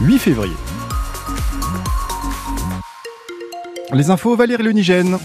8 février. Les infos, Valérie Lenigène.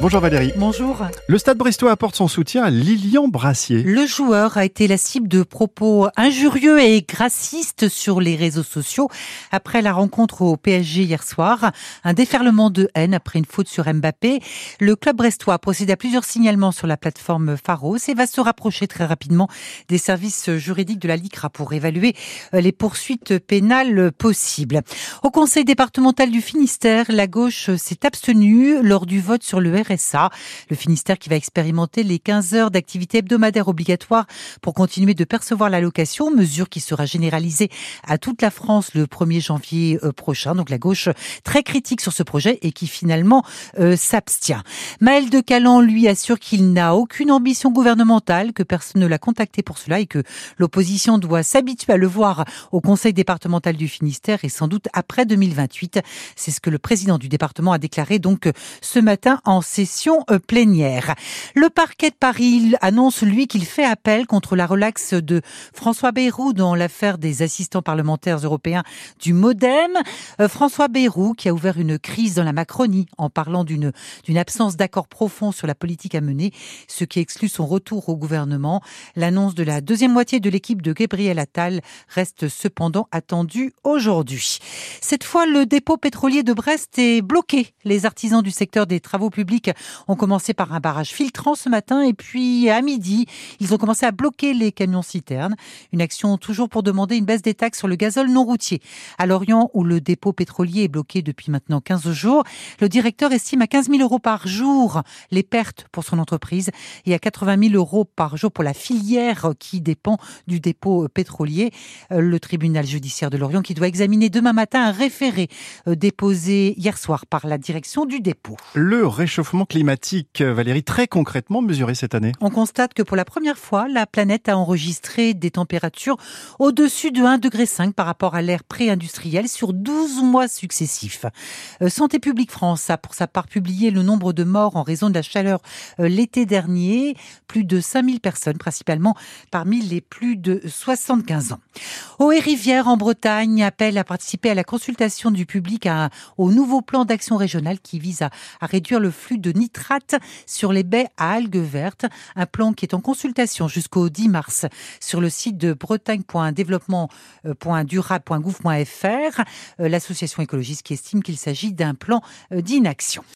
Bonjour Valérie. Bonjour. Le Stade Brestois apporte son soutien à Lilian Brassier. Le joueur a été la cible de propos injurieux et gracistes sur les réseaux sociaux après la rencontre au PSG hier soir. Un déferlement de haine après une faute sur Mbappé. Le club brestois procède à plusieurs signalements sur la plateforme Pharos et va se rapprocher très rapidement des services juridiques de la LICRA pour évaluer les poursuites pénales possibles. Au conseil départemental du Finistère, la gauche s'est abstenue lors du vote sur le RSA. Le Finistère qui va expérimenter les 15 heures d'activité hebdomadaire obligatoire pour continuer de percevoir l'allocation, mesure qui sera généralisée à toute la France le 1er janvier euh, prochain. Donc la gauche très critique sur ce projet et qui finalement euh, s'abstient. Maël de Calan, lui, assure qu'il n'a aucune ambition gouvernementale, que personne ne l'a contacté pour cela et que l'opposition doit s'habituer à le voir au conseil départemental du Finistère et sans doute après 2028. C'est ce que le président du département a déclaré donc ce matin en euh, plénière. Le parquet de Paris annonce, lui, qu'il fait appel contre la relaxe de François Bayrou dans l'affaire des assistants parlementaires européens du Modem. Euh, François Bayrou qui a ouvert une crise dans la Macronie en parlant d'une absence d'accord profond sur la politique à mener, ce qui exclut son retour au gouvernement. L'annonce de la deuxième moitié de l'équipe de Gabriel Attal reste cependant attendue aujourd'hui. Cette fois, le dépôt pétrolier de Brest est bloqué. Les artisans du secteur des travaux publics ont commencé par un barrage filtrant ce matin et puis à midi, ils ont commencé à bloquer les camions citernes. Une action toujours pour demander une baisse des taxes sur le gazole non routier. À Lorient, où le dépôt pétrolier est bloqué depuis maintenant 15 jours, le directeur estime à 15 000 euros par jour les pertes pour son entreprise et à 80 000 euros par jour pour la filière qui dépend du dépôt pétrolier. Le tribunal judiciaire de Lorient qui doit examiner demain matin un référé euh, déposé hier soir par la direction du dépôt. Climatique, Valérie, très concrètement mesuré cette année On constate que pour la première fois, la planète a enregistré des températures au-dessus de 1,5 degré par rapport à l'ère pré-industrielle sur 12 mois successifs. Euh, Santé publique France a pour sa part publié le nombre de morts en raison de la chaleur euh, l'été dernier, plus de 5000 personnes, principalement parmi les plus de 75 ans. Eau et Rivière en Bretagne appelle à participer à la consultation du public à, au nouveau plan d'action régional qui vise à, à réduire le flux de nitrate sur les baies à algues vertes, un plan qui est en consultation jusqu'au 10 mars sur le site de bretagne.développement.durable.gouv.fr, euh, l'association écologiste qui estime qu'il s'agit d'un plan euh, d'inaction.